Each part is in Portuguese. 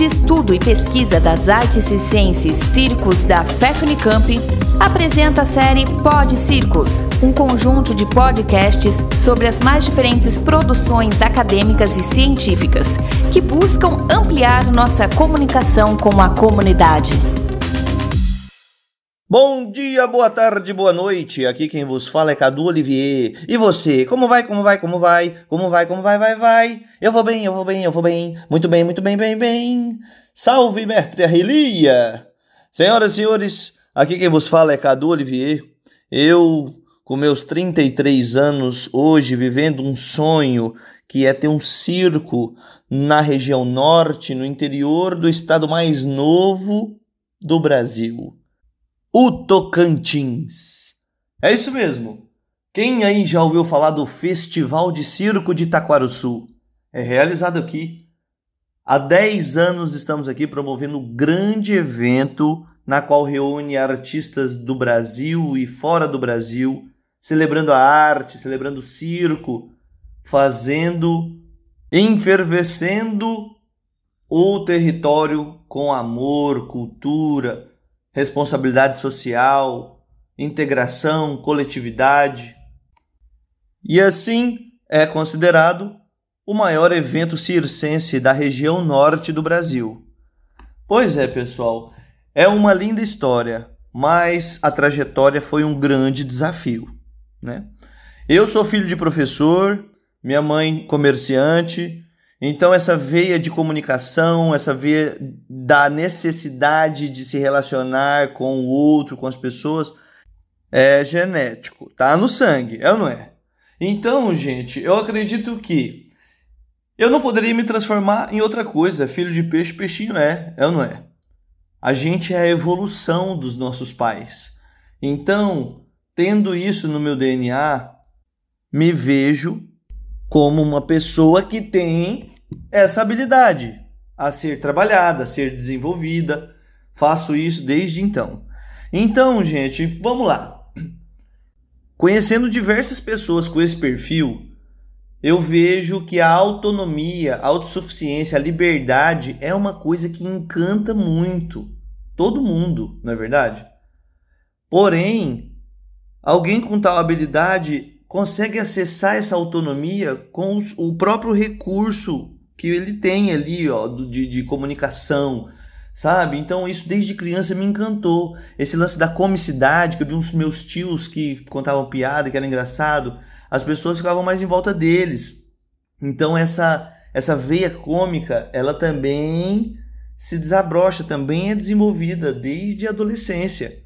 de Estudo e Pesquisa das Artes Circenses Circos da FEFNICAMP, apresenta a série Pod Circos, um conjunto de podcasts sobre as mais diferentes produções acadêmicas e científicas que buscam ampliar nossa comunicação com a comunidade. Bom dia, boa tarde, boa noite. Aqui quem vos fala é Cadu Olivier. E você? Como vai? Como vai? Como vai? Como vai? Como vai? Vai, vai. Eu vou bem, eu vou bem, eu vou bem. Muito bem, muito bem, bem, bem. Salve, mestre Arrelia! Senhoras e senhores, aqui quem vos fala é Cadu Olivier. Eu, com meus 33 anos, hoje vivendo um sonho que é ter um circo na região norte, no interior do estado mais novo do Brasil o Tocantins. É isso mesmo. Quem aí já ouviu falar do Festival de Circo de Itaquaruçu? É realizado aqui. Há 10 anos estamos aqui promovendo um grande evento na qual reúne artistas do Brasil e fora do Brasil, celebrando a arte, celebrando o circo, fazendo, enfervescendo o território com amor, cultura, responsabilidade social, integração, coletividade. E assim é considerado o maior evento circense da região norte do Brasil. Pois é, pessoal, é uma linda história, mas a trajetória foi um grande desafio, né? Eu sou filho de professor, minha mãe comerciante, então, essa veia de comunicação, essa veia da necessidade de se relacionar com o outro, com as pessoas, é genético, tá no sangue, é ou não é? Então, gente, eu acredito que eu não poderia me transformar em outra coisa. Filho de peixe, peixinho é, é ou não é? A gente é a evolução dos nossos pais. Então, tendo isso no meu DNA, me vejo como uma pessoa que tem essa habilidade a ser trabalhada, a ser desenvolvida. Faço isso desde então. Então, gente, vamos lá. Conhecendo diversas pessoas com esse perfil, eu vejo que a autonomia, a autossuficiência, a liberdade é uma coisa que encanta muito todo mundo, não é verdade? Porém, alguém com tal habilidade consegue acessar essa autonomia com o próprio recurso que ele tem ali, ó, de, de comunicação, sabe? Então isso desde criança me encantou. Esse lance da comicidade, que eu vi uns meus tios que contavam piada, que era engraçado, as pessoas ficavam mais em volta deles. Então essa essa veia cômica, ela também se desabrocha, também é desenvolvida desde a adolescência.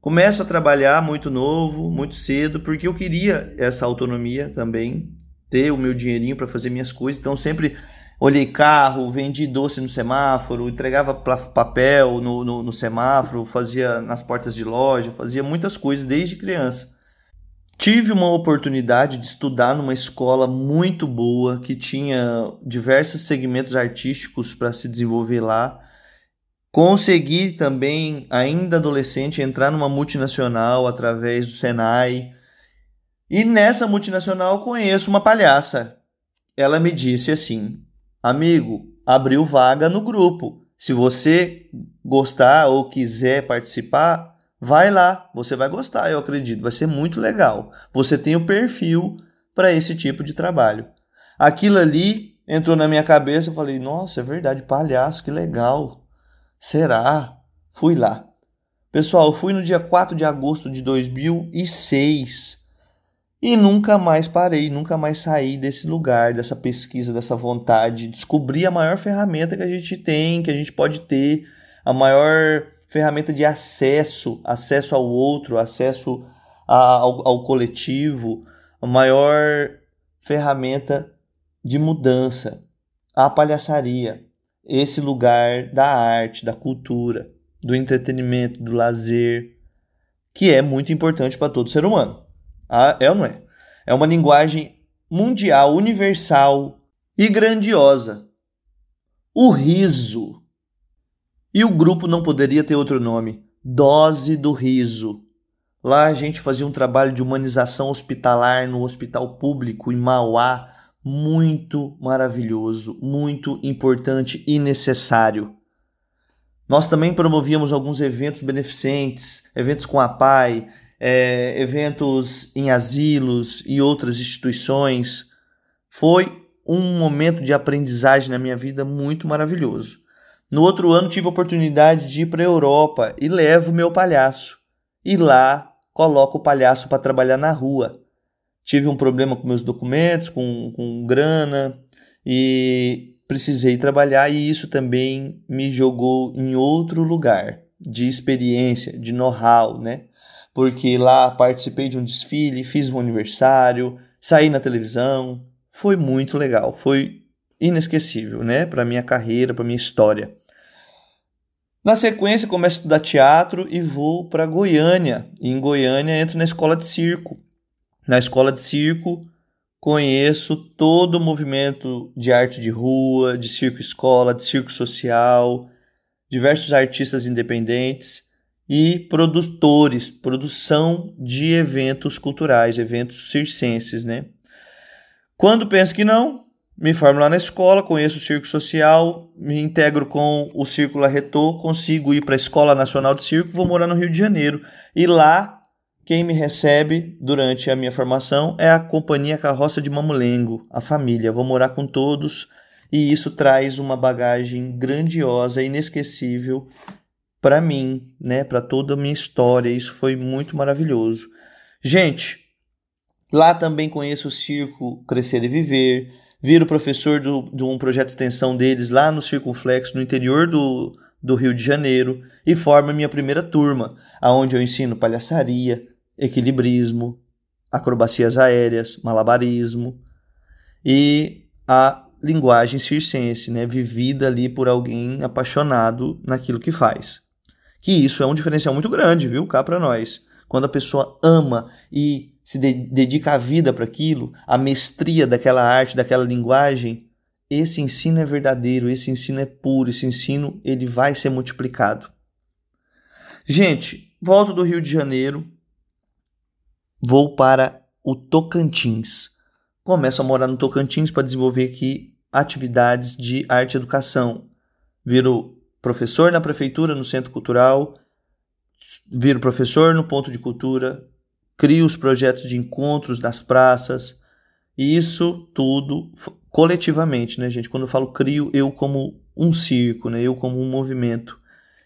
Começo a trabalhar muito novo, muito cedo, porque eu queria essa autonomia também ter o meu dinheirinho para fazer minhas coisas. Então sempre olhei carro, vendi doce no semáforo, entregava papel no, no, no, semáforo, fazia nas portas de loja, fazia muitas coisas desde criança. Tive uma oportunidade de estudar numa escola muito boa que tinha diversos segmentos artísticos para se desenvolver lá. Consegui também, ainda adolescente, entrar numa multinacional através do Senai e nessa multinacional conheço uma palhaça. Ela me disse assim: Amigo, abriu vaga no grupo. Se você gostar ou quiser participar, vai lá. Você vai gostar, eu acredito. Vai ser muito legal. Você tem o perfil para esse tipo de trabalho. Aquilo ali entrou na minha cabeça. Eu falei: Nossa, é verdade, palhaço, que legal. Será? Fui lá. Pessoal, fui no dia 4 de agosto de 2006 e nunca mais parei, nunca mais saí desse lugar, dessa pesquisa, dessa vontade. Descobri a maior ferramenta que a gente tem, que a gente pode ter, a maior ferramenta de acesso, acesso ao outro, acesso ao, ao coletivo, a maior ferramenta de mudança, a palhaçaria. Esse lugar da arte, da cultura, do entretenimento, do lazer, que é muito importante para todo ser humano. Ah, é ou não é? É uma linguagem mundial, universal e grandiosa. O riso. E o grupo não poderia ter outro nome: Dose do Riso. Lá a gente fazia um trabalho de humanização hospitalar no hospital público em Mauá, muito maravilhoso, muito importante e necessário. Nós também promovíamos alguns eventos beneficentes, eventos com a PAI, é, eventos em asilos e outras instituições. Foi um momento de aprendizagem na minha vida muito maravilhoso. No outro ano tive a oportunidade de ir para a Europa e levo meu palhaço. E lá coloco o palhaço para trabalhar na rua. Tive um problema com meus documentos, com, com grana e precisei trabalhar e isso também me jogou em outro lugar de experiência, de know-how, né? Porque lá participei de um desfile, fiz um aniversário, saí na televisão, foi muito legal, foi inesquecível, né, para minha carreira, para minha história. Na sequência, começo a estudar teatro e vou para Goiânia. E em Goiânia entro na escola de circo. Na escola de circo conheço todo o movimento de arte de rua, de circo escola, de circo social, diversos artistas independentes e produtores, produção de eventos culturais, eventos circenses, né? Quando penso que não, me formo lá na escola, conheço o circo social, me integro com o Círculo Arretou, consigo ir para a Escola Nacional de Circo, vou morar no Rio de Janeiro. E lá, quem me recebe durante a minha formação é a Companhia Carroça de Mamulengo, a família. Vou morar com todos e isso traz uma bagagem grandiosa, inesquecível para mim, né, para toda a minha história. Isso foi muito maravilhoso. Gente, Lá também conheço o Circo Crescer e Viver, viro professor de um projeto de extensão deles lá no Circunflexo, no interior do, do Rio de Janeiro, e formo minha primeira turma, aonde eu ensino palhaçaria, equilibrismo, acrobacias aéreas, malabarismo e a linguagem circense, né, vivida ali por alguém apaixonado naquilo que faz. Que isso é um diferencial muito grande, viu, cá para nós. Quando a pessoa ama e se de dedica a vida para aquilo, a mestria daquela arte, daquela linguagem, esse ensino é verdadeiro, esse ensino é puro, esse ensino ele vai ser multiplicado. Gente, volto do Rio de Janeiro, vou para o Tocantins. Começo a morar no Tocantins para desenvolver aqui atividades de arte e educação. Viro professor na prefeitura, no centro cultural, viro professor no ponto de cultura, crio os projetos de encontros das praças, isso tudo coletivamente, né, gente? Quando eu falo crio, eu como um circo, né? Eu como um movimento.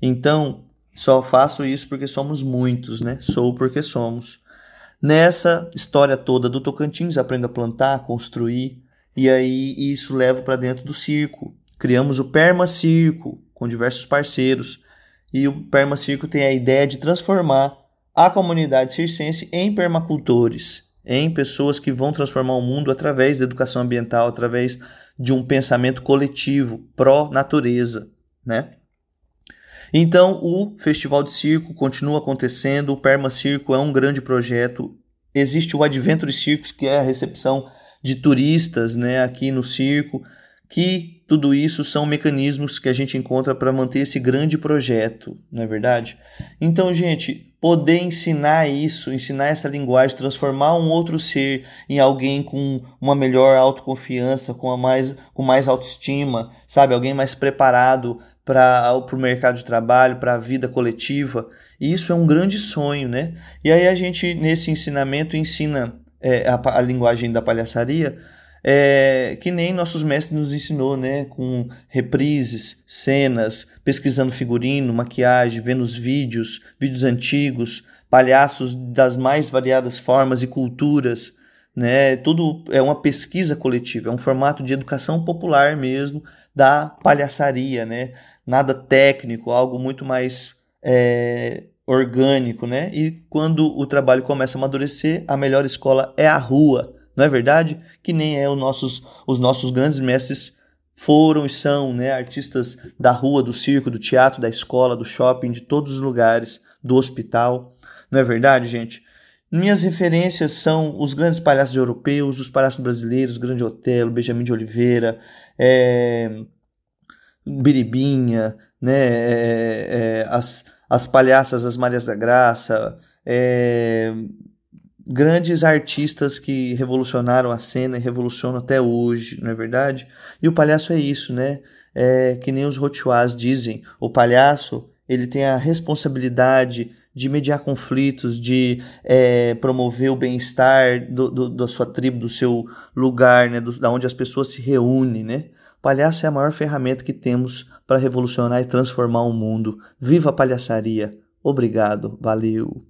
Então, só faço isso porque somos muitos, né? Sou porque somos. Nessa história toda do Tocantins, aprendo a plantar, construir, e aí isso levo para dentro do circo. Criamos o Perma Circo com diversos parceiros, e o Perma Circo tem a ideia de transformar a comunidade circense em permacultores, em pessoas que vão transformar o mundo através da educação ambiental, através de um pensamento coletivo pró-natureza, né? Então, o Festival de Circo continua acontecendo, o Perma Circo é um grande projeto. Existe o Adventure Circus, que é a recepção de turistas, né, aqui no circo, que tudo isso são mecanismos que a gente encontra para manter esse grande projeto, não é verdade? Então, gente, poder ensinar isso, ensinar essa linguagem, transformar um outro ser em alguém com uma melhor autoconfiança, com, mais, com mais autoestima, sabe? Alguém mais preparado para o mercado de trabalho, para a vida coletiva. E isso é um grande sonho, né? E aí a gente, nesse ensinamento, ensina é, a, a linguagem da palhaçaria é, que nem nossos mestres nos ensinou, né? Com reprises, cenas, pesquisando figurino, maquiagem, vendo os vídeos, vídeos antigos, palhaços das mais variadas formas e culturas, né? Tudo é uma pesquisa coletiva, é um formato de educação popular mesmo da palhaçaria, né? Nada técnico, algo muito mais é, orgânico, né? E quando o trabalho começa a amadurecer, a melhor escola é a rua não é verdade? Que nem é os nossos, os nossos grandes mestres foram e são né, artistas da rua, do circo, do teatro, da escola, do shopping, de todos os lugares, do hospital. Não é verdade, gente? Minhas referências são os grandes palhaços europeus, os palhaços brasileiros, Grande Otelo, Benjamin de Oliveira, é, Biribinha, né, é, é, as, as palhaças, as Marias da Graça, é, grandes artistas que revolucionaram a cena e revolucionam até hoje, não é verdade? E o palhaço é isso, né? É que nem os rotuás dizem, o palhaço ele tem a responsabilidade de mediar conflitos, de é, promover o bem-estar da sua tribo, do seu lugar, né, do, da onde as pessoas se reúnem, né? O palhaço é a maior ferramenta que temos para revolucionar e transformar o mundo. Viva a palhaçaria! Obrigado, valeu!